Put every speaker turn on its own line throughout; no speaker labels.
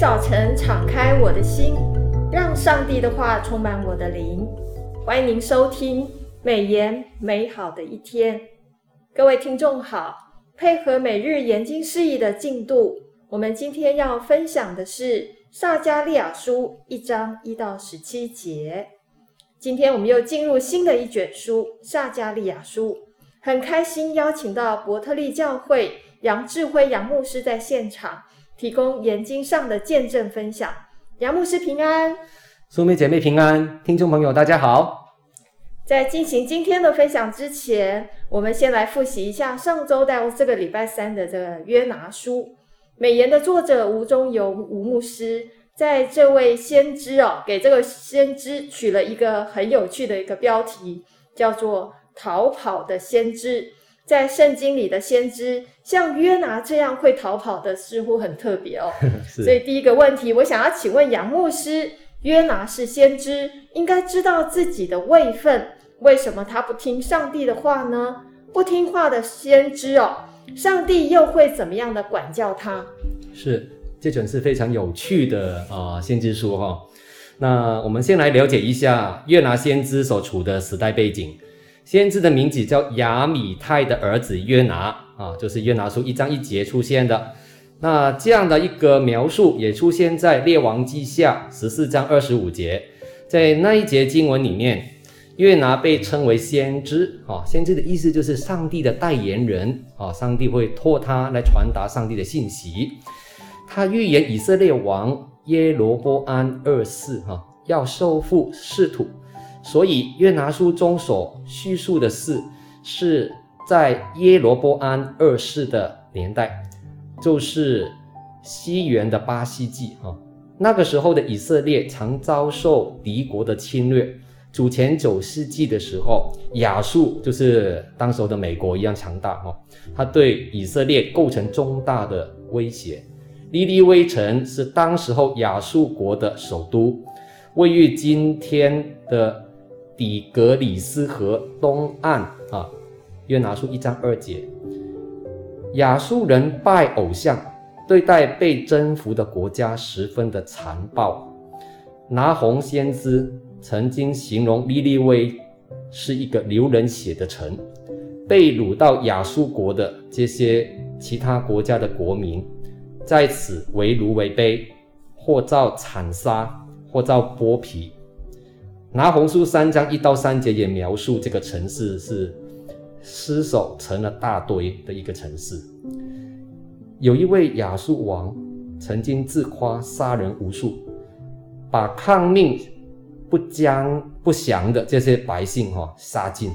早晨敞开我的心，让上帝的话充满我的灵。欢迎您收听美言美好的一天。各位听众好，配合每日研经释义的进度，我们今天要分享的是撒迦利亚书一章一到十七节。今天我们又进入新的一卷书撒迦利亚书，很开心邀请到伯特利教会杨志辉杨牧师在现场。提供研经上的见证分享，杨牧师平安，
苏妹姐妹平安，听众朋友大家好。
在进行今天的分享之前，我们先来复习一下上周到这个礼拜三的这个约拿书。美言的作者吴中游吴牧师，在这位先知哦，给这个先知取了一个很有趣的一个标题，叫做“逃跑的先知”。在圣经里的先知，像约拿这样会逃跑的，似乎很特别哦。所以第一个问题，我想要请问杨牧师：约拿是先知，应该知道自己的位分，为什么他不听上帝的话呢？不听话的先知哦，上帝又会怎么样的管教他？
是，这本是非常有趣的啊、呃，先知书哈、哦。那我们先来了解一下约拿先知所处的时代背景。先知的名字叫亚米太的儿子约拿啊，就是约拿书一章一节出现的。那这样的一个描述也出现在列王记下十四章二十五节，在那一节经文里面，约拿被称为先知啊，先知的意思就是上帝的代言人啊，上帝会托他来传达上帝的信息。他预言以色列王耶罗波安二世哈要收复失土。所以约拿书中所叙述的事，是在耶罗波安二世的年代，就是西元的八世纪啊。那个时候的以色列常遭受敌国的侵略。主前九世纪的时候，亚述就是当时候的美国一样强大哈，它对以色列构成重大的威胁。尼尼微城是当时候亚述国的首都，位于今天的。底格里斯河东岸啊，约拿书一章二节，亚述人拜偶像，对待被征服的国家十分的残暴。拿鸿先知曾经形容尼尼微是一个流人血的城，被掳到亚述国的这些其他国家的国民，在此为奴为卑，或遭惨杀，或遭剥皮。拿红书三章一到三节也描述这个城市是尸首成了大堆的一个城市。有一位亚述王曾经自夸杀人无数，把抗命不将不降的这些百姓哈杀尽，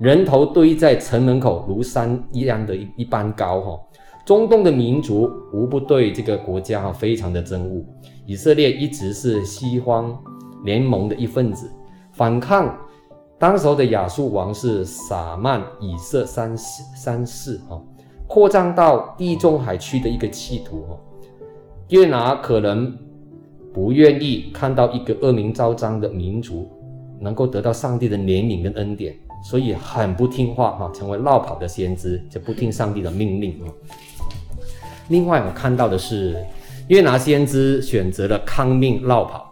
人头堆在城门口如山一样的一一般高哈。中东的民族无不对这个国家哈非常的憎恶，以色列一直是西方联盟的一份子，反抗当时候的亚述王是撒曼以色三世三世哈，扩张到地中海区的一个企图哈。约拿可能不愿意看到一个恶名昭彰的民族能够得到上帝的怜悯跟恩典，所以很不听话哈，成为落跑的先知，就不听上帝的命令啊。另外，我看到的是约拿先知选择了抗命落跑。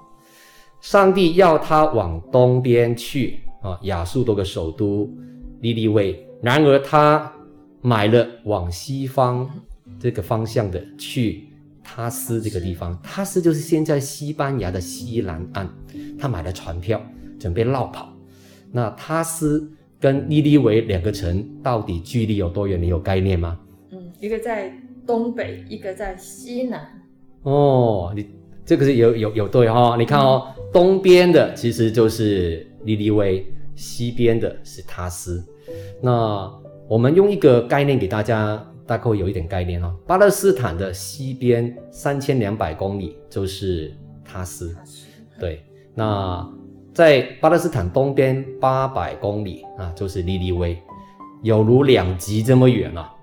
上帝要他往东边去啊，亚述多个首都利利位。然而他买了往西方这个方向的去他斯这个地方，他斯就是现在西班牙的西南岸。他买了船票，准备落跑。那他斯跟利利维两个城到底距离有多远？你有概念吗？
嗯，一个在东北，一个在西南。
哦，你。这个是有有有对哈、哦，你看哦，东边的其实就是尼尼微，西边的是他斯。那我们用一个概念给大家，大概会有一点概念哈、哦。巴勒斯坦的西边三千两百公里就是他斯，对。那在巴勒斯坦东边八百公里啊，就是尼尼微，有如两极这么远啊，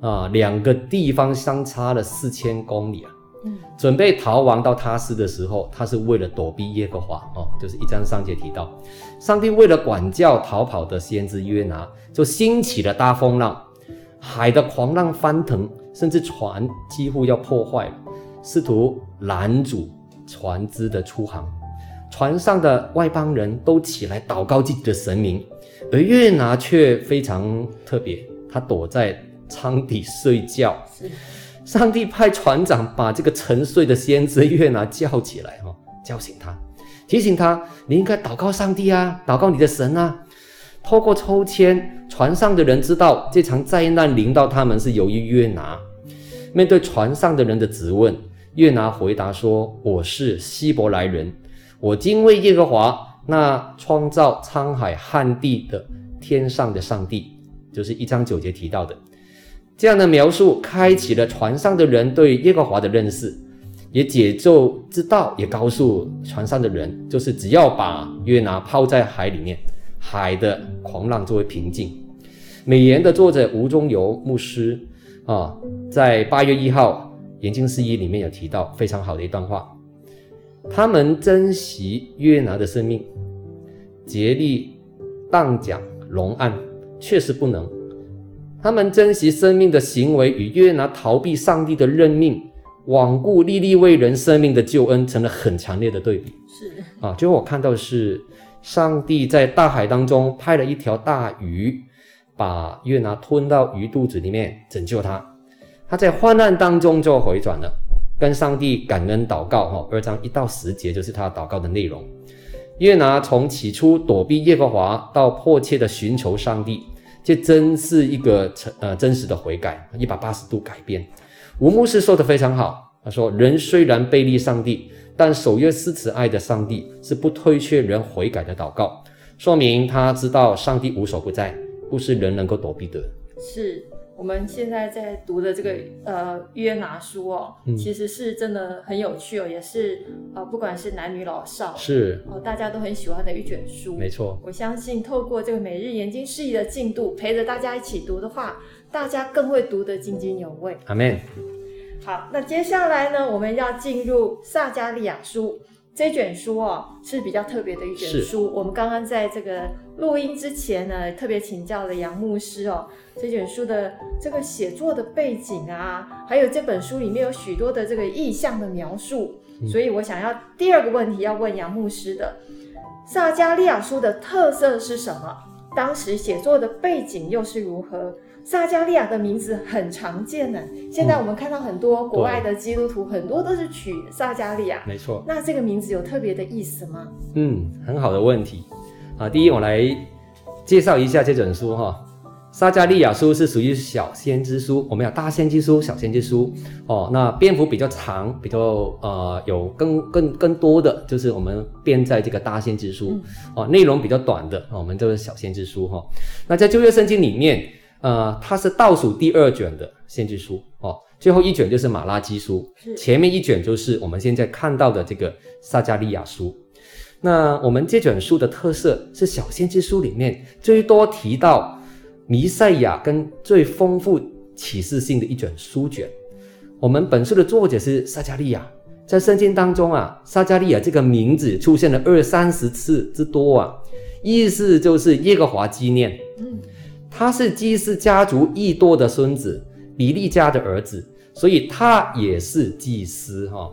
啊，两个地方相差了四千公里啊。准备逃亡到他斯的时候，他是为了躲避耶和华哦，就是一章上节提到，上帝为了管教逃跑的先知约拿，就兴起了大风浪，海的狂浪翻腾，甚至船几乎要破坏了。试图拦阻船只的出航。船上的外邦人都起来祷告自己的神明，而约拿却非常特别，他躲在舱底睡觉。上帝派船长把这个沉睡的先知约拿叫起来，哈，叫醒他，提醒他，你应该祷告上帝啊，祷告你的神啊。透过抽签，船上的人知道这场灾难临到他们是由于约拿。面对船上的人的质问，约拿回答说：“我是希伯来人。”我敬畏耶和华，那创造沧海旱地的天上的上帝，就是一章九节提到的这样的描述，开启了船上的人对耶和华的认识，也解咒之道，也告诉船上的人，就是只要把约拿抛在海里面，海的狂浪就会平静。美言的作者吴中游牧师啊，在八月一号研经释义里面有提到非常好的一段话。他们珍惜约拿的生命，竭力荡讲龙案，确实不能。他们珍惜生命的行为与约拿逃避上帝的任命，罔顾历历为人生命的救恩，成了很强烈的对比。
是
啊，最后我看到的是上帝在大海当中派了一条大鱼，把约拿吞到鱼肚子里面拯救他。他在患难当中就回转了。跟上帝感恩祷告，哈，二章一到十节就是他祷告的内容。约拿从起初躲避耶和华，到迫切的寻求上帝，这真是一个呃真实的悔改，一百八十度改变。吴牧师说的非常好，他说：人虽然背离上帝，但守约施慈爱的上帝是不推却人悔改的祷告，说明他知道上帝无所不在，不是人能够躲避的。
是。我们现在在读的这个呃约拿书哦，嗯、其实是真的很有趣哦，也是呃不管是男女老少
是
哦，大家都很喜欢的一卷书。
没错，
我相信透过这个每日研经释义的进度，陪着大家一起读的话，大家更会读得津津有味。
阿门。
好，那接下来呢，我们要进入撒加利亚书。这卷书哦是比较特别的一卷书。我们刚刚在这个录音之前呢，特别请教了杨牧师哦，这卷书的这个写作的背景啊，还有这本书里面有许多的这个意象的描述，嗯、所以我想要第二个问题要问杨牧师的：撒迦利亚书的特色是什么？当时写作的背景又是如何？撒迦利亚的名字很常见呢。现在我们看到很多国外的基督徒，嗯、很多都是取撒迦利亚。
没错。
那这个名字有特别的意思吗？
嗯，很好的问题。啊，第一，我来介绍一下这本书哈。撒迦利亚书是属于小先知书，我们有大先知书、小先知书。哦，那篇幅比较长，比较呃有更更更多的就是我们编在这个大先知书。嗯、哦，内容比较短的，我们就是小先知书哈。那在旧约圣经里面。呃，它是倒数第二卷的先知书哦，最后一卷就是马拉基书，前面一卷就是我们现在看到的这个撒迦利亚书。那我们这卷书的特色是小先知书里面最多提到弥赛亚跟最丰富启示性的一卷书卷。我们本书的作者是撒迦利亚，在圣经当中啊，撒迦利亚这个名字出现了二三十次之多啊，意思就是耶和华纪念。嗯。他是基斯家族义多的孙子，比利家的儿子，所以他也是祭司哈，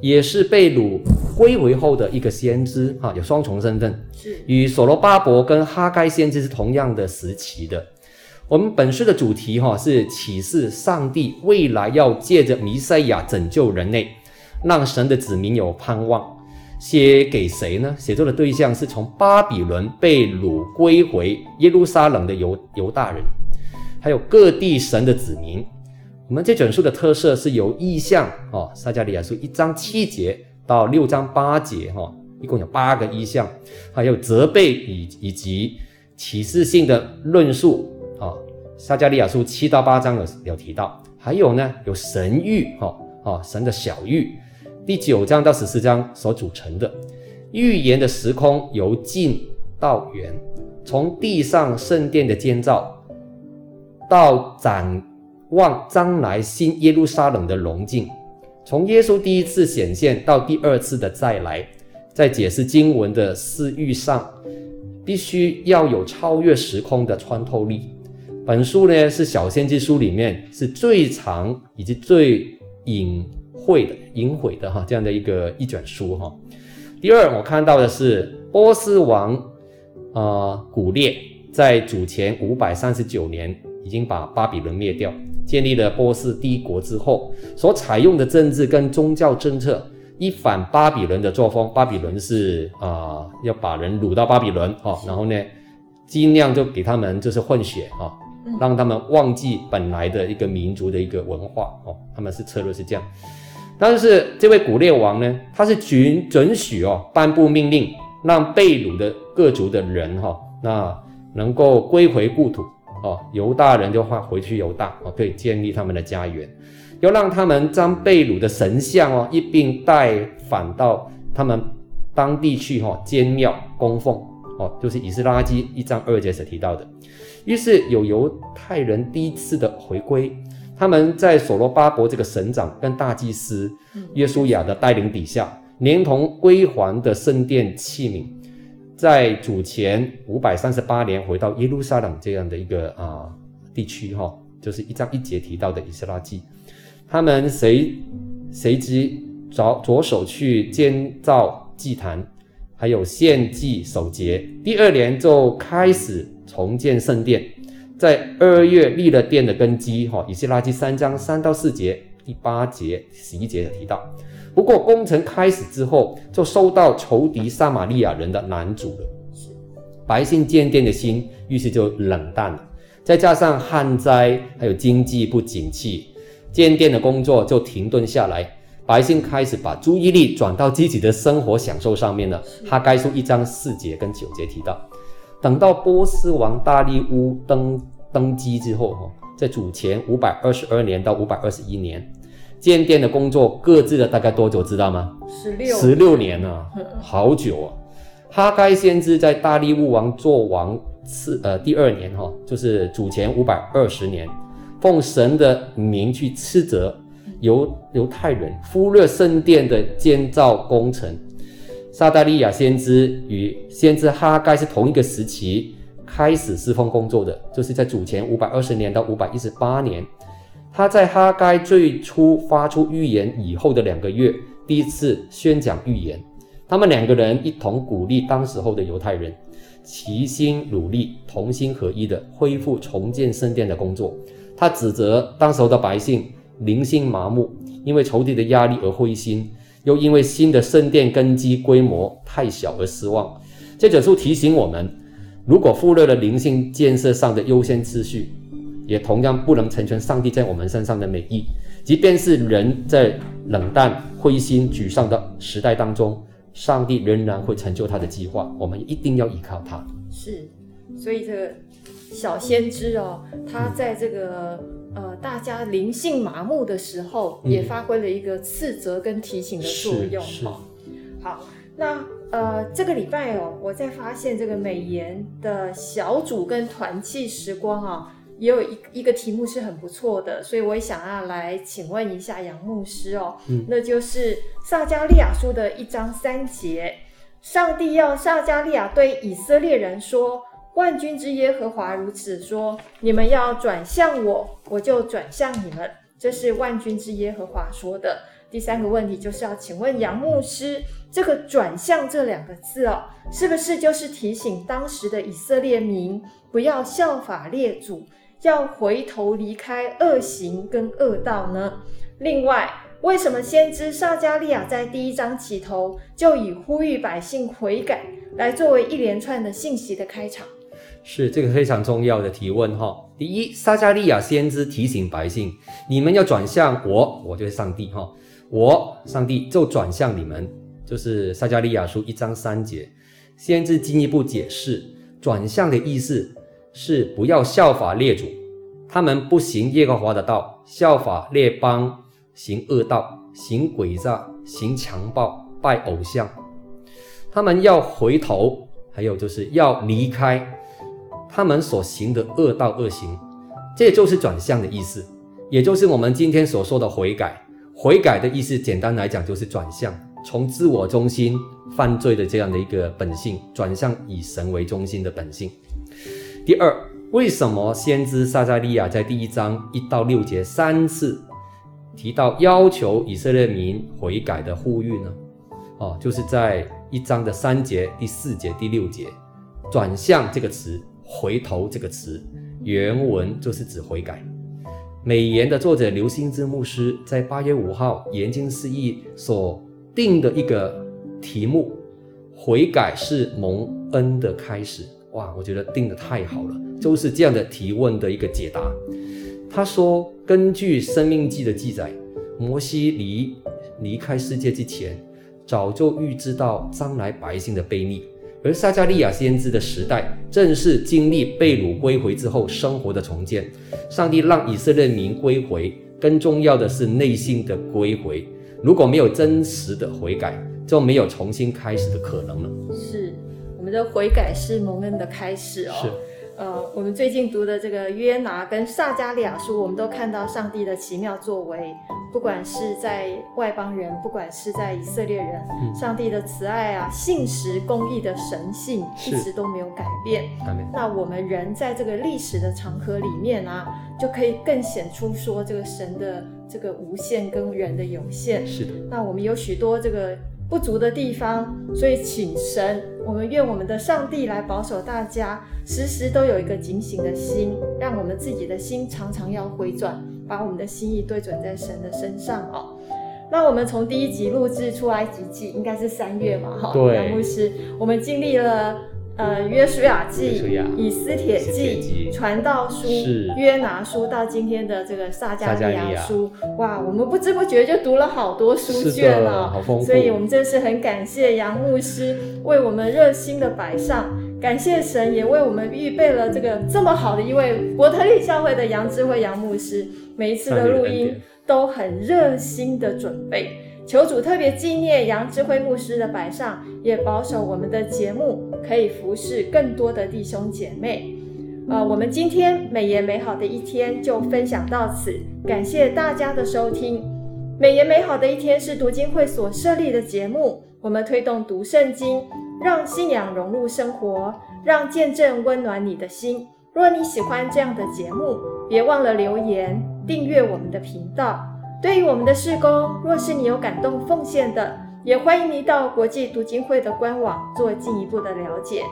也是被掳归回后的一个先知哈，有双重身份，是与所罗巴伯跟哈该先知是同样的时期的。我们本书的主题哈是启示上帝未来要借着弥赛亚拯救人类，让神的子民有盼望。写给谁呢？写作的对象是从巴比伦被掳归回耶路撒冷的犹犹大人，还有各地神的子民。我们这卷书的特色是由意象哦，撒迦利亚书一章七节到六章八节哈、哦，一共有八个意象，还有责备以以及启示性的论述啊、哦。撒迦利亚书七到八章有有提到，还有呢有神谕哈啊神的小谕。第九章到十四章所组成的预言的时空由近到远，从地上圣殿的建造到展望将来新耶路撒冷的荣景，从耶稣第一次显现到第二次的再来，在解释经文的视域上，必须要有超越时空的穿透力。本书呢是小先知书里面是最长以及最隐。秽的、淫秽的哈这样的一个一卷书哈。第二，我看到的是波斯王呃古列在主前五百三十九年已经把巴比伦灭掉，建立了波斯帝国之后所采用的政治跟宗教政策，一反巴比伦的作风。巴比伦是啊、呃、要把人掳到巴比伦哦，然后呢尽量就给他们就是混血啊。让他们忘记本来的一个民族的一个文化哦，他们是策略是这样，但是这位古列王呢，他是准准许哦颁布命令，让被掳的各族的人哈、哦，那能够归回故土哦，犹大人就换回去犹大哦，可以建立他们的家园，要让他们将被掳的神像哦一并带返到他们当地去哈、哦，建庙供奉哦，就是以斯拉记一章二节所提到的。于是有犹太人第一次的回归，他们在所罗巴伯这个省长跟大祭司约书亚的带领底下，连同归还的圣殿器皿，在主前五百三十八年回到耶路撒冷这样的一个啊、呃、地区哈，就是一章一节提到的以斯拉记，他们随随即着着手去建造祭坛，还有献祭守节，第二年就开始。重建圣殿，在二月立了殿的根基。哈，以斯拉记三章三到四节、第八节、十一节提到。不过工程开始之后，就受到仇敌撒玛利亚人的拦阻了。百姓建殿的心，于是就冷淡了。再加上旱灾，还有经济不景气，建殿的工作就停顿下来。百姓开始把注意力转到自己的生活享受上面了。哈该书一章四节跟九节提到。等到波斯王大利乌登登基之后，哈，在主前五百二十二年到五百二十一年，建殿的工作各自了大概多久？知道吗？
十六
十六年啊，好久啊！哈该先知在大利乌王做王次呃第二年，哈，就是主前五百二十年，奉神的名去斥责犹犹太人忽略圣殿的建造工程。撒大利亚先知与先知哈该是同一个时期开始侍奉工作的，就是在主前五百二十年到五百一十八年。他在哈该最初发出预言以后的两个月，第一次宣讲预言。他们两个人一同鼓励当时候的犹太人，齐心努力，同心合一的恢复重建圣殿的工作。他指责当时候的百姓灵性麻木，因为仇敌的压力而灰心。又因为新的圣殿根基规模太小而失望。这本书提醒我们，如果忽略了灵性建设上的优先次序，也同样不能成全上帝在我们身上的美意。即便是人在冷淡、灰心、沮丧的时代当中，上帝仍然会成就他的计划。我们一定要依靠他。
是，所以这个小先知哦，他在这个。呃，大家灵性麻木的时候，也发挥了一个斥责跟提醒的作用。好，好，那呃，这个礼拜哦，我在发现这个美颜的小组跟团契时光啊，也有一一个题目是很不错的，所以我也想要来请问一下杨牧师哦，嗯，那就是撒迦利亚书的一章三节，上帝要撒迦利亚对以色列人说。万军之耶和华如此说：你们要转向我，我就转向你们。这是万军之耶和华说的。第三个问题就是要请问杨牧师，这个“转向”这两个字哦，是不是就是提醒当时的以色列民不要效法列祖，要回头离开恶行跟恶道呢？另外，为什么先知撒迦利亚在第一章起头就以呼吁百姓悔改来作为一连串的信息的开场？
是这个非常重要的提问哈。第一，撒迦利亚先知提醒百姓，你们要转向我，我就是上帝哈，我上帝就转向你们，就是撒迦利亚书一章三节。先知进一步解释，转向的意思是不要效法列祖，他们不行耶和华的道，效法列邦行恶道，行诡诈，行强暴，拜偶像。他们要回头，还有就是要离开。他们所行的恶道恶行，这就是转向的意思，也就是我们今天所说的悔改。悔改的意思，简单来讲就是转向，从自我中心犯罪的这样的一个本性，转向以神为中心的本性。第二，为什么先知撒迦利亚在第一章一到六节三次提到要求以色列民悔改的呼吁呢？哦，就是在一章的三节、第四节、第六节，转向这个词，回头这个词，原文就是指悔改。美言的作者刘新之牧师在八月五号研经释义所定的一个题目：悔改是蒙恩的开始。哇，我觉得定的太好了，就是这样的提问的一个解答。他说，根据《生命记》的记载，摩西离离开世界之前，早就预知到将来百姓的悖逆，而撒加利亚先知的时代，正是经历被掳归回之后生活的重建。上帝让以色列民归回，更重要的是内心的归回。如果没有真实的悔改，就没有重新开始的可能了。
是。我们的悔改是蒙恩的开始哦。
是。
呃，我们最近读的这个约拿跟撒迦利亚书，我们都看到上帝的奇妙作为。不管是在外邦人，不管是在以色列人，嗯、上帝的慈爱啊、信实、公义的神性，一直都没有改变。那我们人在这个历史的长河里面啊，就可以更显出说这个神的这个无限跟人的有限。
是的。
那我们有许多这个。不足的地方，所以请神，我们愿我们的上帝来保守大家，时时都有一个警醒的心，让我们自己的心常常要回转，把我们的心意对准在神的身上哦。那我们从第一集录制出埃及记，应该是三月嘛，哈，杨牧师，我们经历了。呃，约书亚记、以斯帖记、传道书、约拿书，到今天的这个撒迦利亚书，哇，我们不知不觉就读了好多书卷了，好丰富。所以我们真是很感谢杨牧师为我们热心的摆上，感谢神也为我们预备了这个这么好的一位伯特利教会的杨智慧杨牧师，每一次的录音都很热心的准备。求主特别纪念杨智慧牧师的摆上，也保守我们的节目可以服侍更多的弟兄姐妹。呃，我们今天美言美好的一天就分享到此，感谢大家的收听。美言美好的一天是读经会所设立的节目，我们推动读圣经，让信仰融入生活，让见证温暖你的心。若你喜欢这样的节目，别忘了留言订阅我们的频道。对于我们的事工，若是你有感动奉献的，也欢迎你到国际读经会的官网做进一步的了解。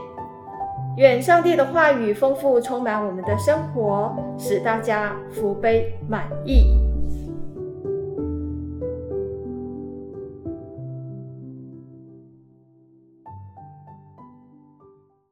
愿上帝的话语丰富充满我们的生活，使大家福杯满溢。